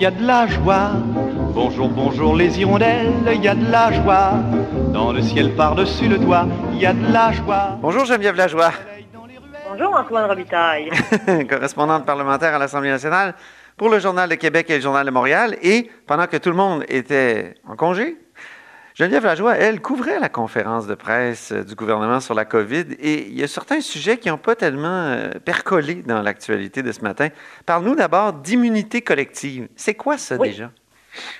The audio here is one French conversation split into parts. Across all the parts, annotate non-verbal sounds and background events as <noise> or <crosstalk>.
Il y a de la joie, bonjour, bonjour les hirondelles, il y a de la joie, dans le ciel par-dessus le toit, il y a de la joie. Bonjour Geneviève Lajoie. Bonjour Antoine Robitaille. <laughs> correspondante parlementaire à l'Assemblée nationale pour le Journal de Québec et le Journal de Montréal. Et pendant que tout le monde était en congé, Geneviève Lajoie, elle, couvrait la conférence de presse du gouvernement sur la COVID et il y a certains sujets qui n'ont pas tellement euh, percolé dans l'actualité de ce matin. Parle-nous d'abord d'immunité collective. C'est quoi ça déjà?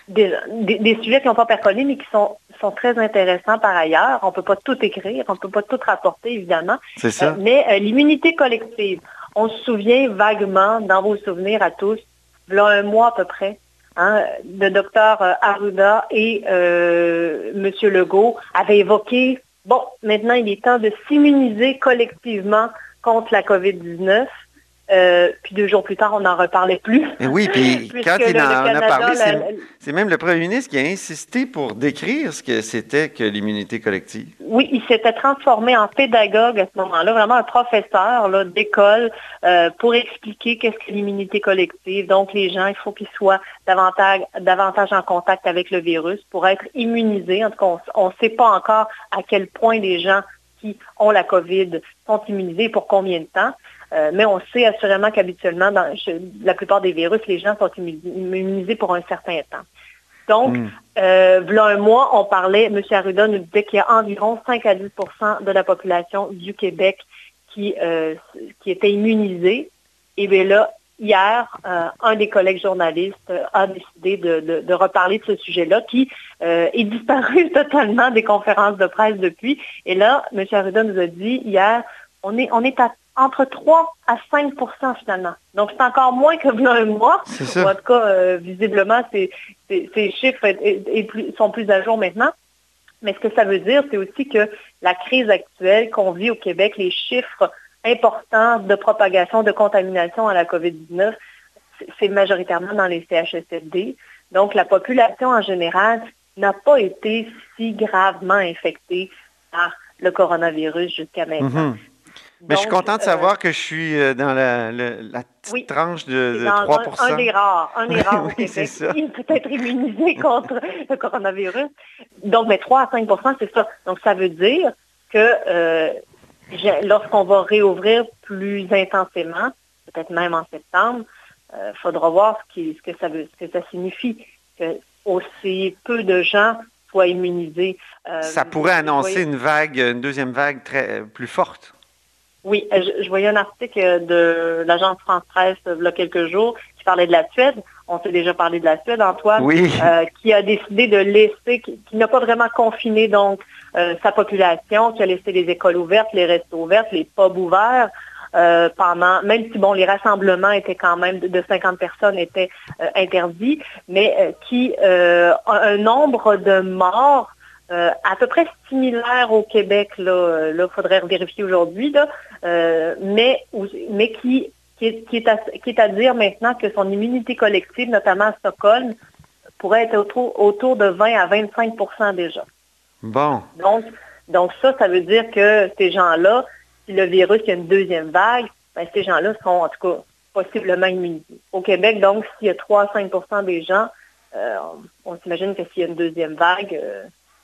Des, sujets qui n'ont pas percolé, mais qui sont, sont très intéressants par ailleurs. On ne peut pas tout écrire, on ne peut pas tout rapporter, évidemment. C'est ça. Euh, mais euh, l'immunité collective, on se souvient vaguement, dans vos souvenirs à tous, il y a un mois à peu près, hein, le docteur euh, Arruda et M. Legault avaient évoqué, bon, maintenant il est temps de s'immuniser collectivement contre la COVID-19. Euh, puis deux jours plus tard, on n'en reparlait plus. Et oui, puis <laughs> quand il en, a parlé, c'est même le premier ministre qui a insisté pour décrire ce que c'était que l'immunité collective. Oui, il s'était transformé en pédagogue à ce moment-là, vraiment un professeur d'école euh, pour expliquer qu'est-ce que l'immunité collective. Donc, les gens, il faut qu'ils soient davantage, davantage en contact avec le virus pour être immunisés. En tout cas, on ne sait pas encore à quel point les gens qui ont la COVID sont immunisés pour combien de temps. Euh, mais on sait assurément qu'habituellement, dans la plupart des virus, les gens sont immunisés pour un certain temps. Donc, hmm. euh, là un mois, on parlait, M. Arruda nous disait qu'il y a environ 5 à 10% de la population du Québec qui, euh, qui était immunisée. Et bien là, hier, un des collègues journalistes a décidé de, reparler de ce sujet-là, qui est disparu <laughs> totalement des conférences de presse depuis. Et là, M. Arruda nous a dit hier, on est, on est à entre 3 à 5% finalement. Donc, c'est encore moins que un mois. Ça. En tout cas, euh, visiblement, ces, chiffres sont plus à jour maintenant. Mais ce que ça veut dire, c'est aussi que la crise actuelle qu'on vit au Québec, les chiffres importants de propagation, de contamination à la COVID-19, c'est majoritairement dans les CHSLD. Donc, la population en général n'a pas été si gravement infectée par le coronavirus jusqu'à maintenant. Mm-hmm. Mais je suis content de savoir euh, que je suis euh, dans la, petite tranche de, 3 un, un, des rares, un des <laughs> rares au Québec qui peut être immunisé contre le coronavirus. Donc, mais 3 à 5% c'est ça. Donc, ça veut dire que euh, lorsqu'on va réouvrir plus intensément, peut-être même en septembre, il faudra voir ce, que ça veut, ce que ça signifie. Que aussi peu de gens soient immunisés. ça pourrait annoncer une vague, une deuxième vague très plus forte. Oui, euh, je, voyais un article de l'agence France-Presse il y a quelques jours qui parlait de la Suède. On s'est déjà parlé de la Suède, Antoine, oui. Euh, qui a décidé de laisser, qui, n'a pas vraiment confiné donc euh, sa population, qui a laissé les écoles ouvertes, les restos ouverts, les pubs ouverts. pendant, même si bon, les rassemblements étaient quand même de 50 personnes étaient interdits, mais qui a un nombre de morts euh, à peu près similaire au Québec, là, il faudrait vérifier aujourd'hui, euh, mais, mais qui, qui, est, à, qui, est à, dire maintenant que son immunité collective, notamment à Stockholm, pourrait être autour, autour de 20 à 25% déjà. Bon. Donc, donc ça, ça veut dire que ces gens-là, si le virus y a une deuxième vague, ben, ces gens-là seront en tout cas possiblement immunisés. Au Québec, donc, s'il y a 3 à 5 des gens, euh, on, s'imagine que s'il y a une deuxième vague,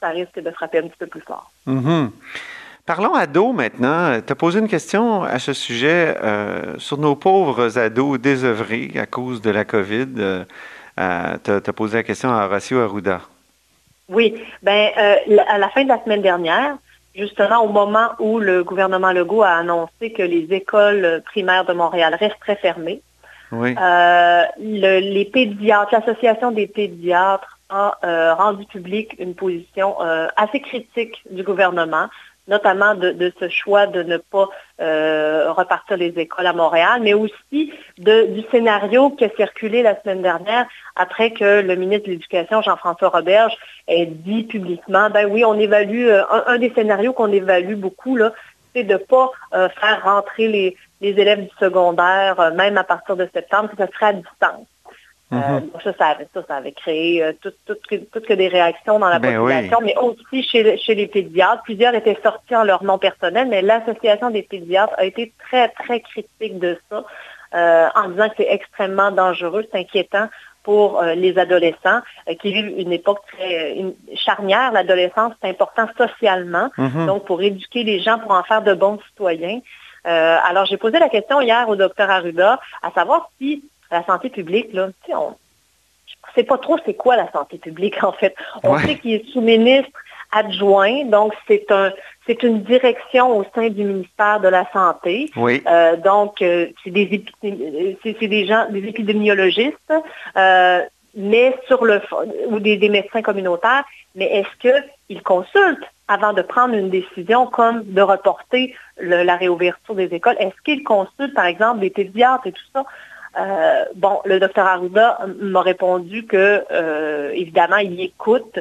ça risque de frapper un petit peu plus fort. Mm-hmm. Parlons ados maintenant. Tu as posé une question à ce sujet euh, sur nos pauvres ados désœuvrés à cause de la COVID. Euh, euh, tu as, posé la question à Horacio Arruda. Oui. Ben, à la fin de la semaine dernière, justement au moment où le gouvernement Legault a annoncé que les écoles primaires de Montréal resteraient fermées, les pédiatres, l'Association des pédiatres a euh, rendu public une position euh, assez critique du gouvernement, notamment de, ce choix de ne pas euh, repartir les écoles à Montréal, mais aussi du scénario qui a circulé la semaine dernière après que le ministre de l'Éducation, Jean-François Roberge, ait dit publiquement, ben oui, on évalue, un, des scénarios qu'on évalue beaucoup, là, c'est de ne pas faire rentrer les, les élèves du secondaire, même à partir de septembre, que ce serait à distance. Euh, mhm. ça, ça, avait, créé euh, toutes que des réactions dans la ben population, mais aussi chez, chez les pédiatres. Plusieurs étaient sortis en leur nom personnel, mais l'Association des pédiatres a été très, très critique de ça, euh, en disant que c'est extrêmement dangereux, c'est inquiétant pour les adolescents qui vivent une époque très charnière. L'adolescence, c'est important socialement, mm-hmm. donc pour éduquer les gens, pour en faire de bons citoyens. alors, j'ai posé la question hier au docteur Arruda à savoir si la santé publique, là, on ne sait pas trop c'est quoi la santé publique, <laughs> en fait. On sait qu'il est sous-ministre adjoint, donc c'est un c'est une direction au sein du ministère de la Santé. Oui. Euh, donc, euh, c'est des, c'est, des gens, des épidémiologistes, euh, mais sur le ou des, des, médecins communautaires, mais est-ce qu'ils consultent avant de prendre une décision comme de reporter la réouverture des écoles? Est-ce qu'ils consultent, par exemple, des pédiatres et tout ça? Euh, bon, le docteur Arruda m'a répondu que, euh, évidemment, il écoute,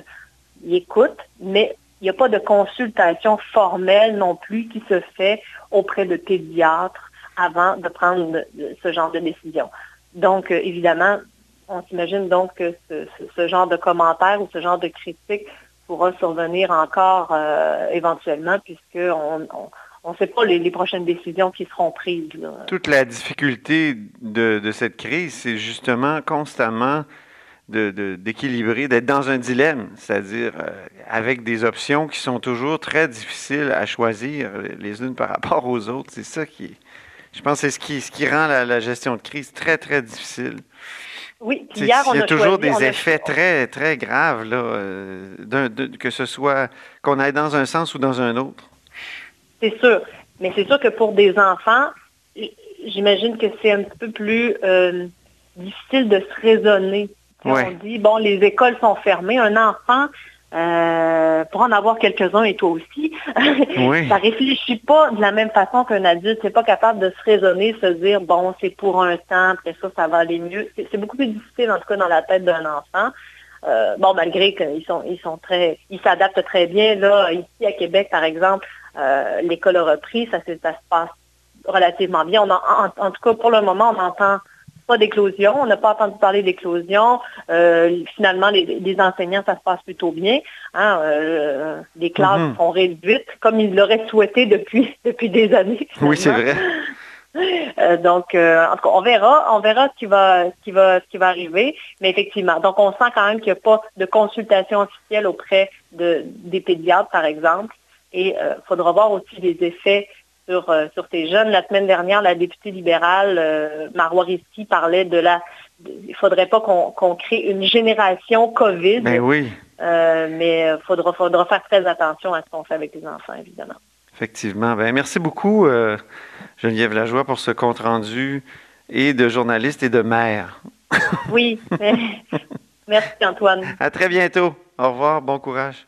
il écoute, mais il n'y a pas de consultation formelle non plus qui se fait auprès de pédiatres avant de prendre ce genre de décision. Donc, euh, évidemment, on s'imagine donc que ce, genre de commentaires ou ce genre de critiques pourra survenir encore éventuellement, puisqu'on on ne sait pas les, prochaines décisions qui seront prises. Toute la difficulté de, cette crise, c'est justement constamment d'équilibrer, d'être dans un dilemme, c'est-à-dire euh, avec des options qui sont toujours très difficiles à choisir les unes par rapport aux autres. C'est ça qui, je pense, c'est ce qui, ce qui rend la, gestion de crise très, très difficile. Oui, hier, on Il y a, toujours des effets très, très graves, là, euh, que ce soit qu'on aille dans un sens ou dans un autre. C'est sûr. Mais c'est sûr que pour des enfants, j'imagine que c'est un petit peu plus euh, difficile de se raisonner. On dit, bon, les écoles sont fermées. Un enfant, euh, pour en avoir quelques-uns et toi aussi, <laughs> oui. ça réfléchit pas de la même façon qu'un adulte. C'est pas capable de se raisonner, se dire, bon, c'est pour un temps, après ça, ça va aller mieux. C'est beaucoup plus difficile, en tout cas, dans la tête d'un enfant. Euh, bon, malgré qu'ils sont, ils sont très, ils s'adaptent très bien. Là, ici à Québec, par exemple, euh, l'école a repris, ça, se passe relativement bien. en, tout cas, pour le moment, on n'entend pas d'éclosion. On n'a pas entendu parler d'éclosion. Euh, finalement, les, enseignants, ça se passe plutôt bien. Hein. Euh, les classes mhm. sont réduites comme ils l'auraient souhaité depuis, <laughs> depuis des années. Oui, c'est vrai. <laughs> donc, en tout cas, on verra, on verra ce qui va, ce qui va, ce qui va arriver. Mais effectivement, donc on sent quand même qu'il n'y a pas de consultation officielle auprès de, des pédiatres, par exemple. Et il euh, faudra voir aussi les effets sur, euh, sur ces jeunes. La semaine dernière, la députée libérale, euh, Marois parlait de la... il ne faudrait pas qu'on crée une génération COVID. Ben oui. mais il faudra, faudra faire très attention à ce qu'on fait avec les enfants, évidemment. Effectivement. Ben, merci beaucoup, Geneviève Lajoie, pour ce compte-rendu et de journaliste et de mère. oui. <laughs> Merci, Antoine. À très bientôt. Au revoir. Bon courage.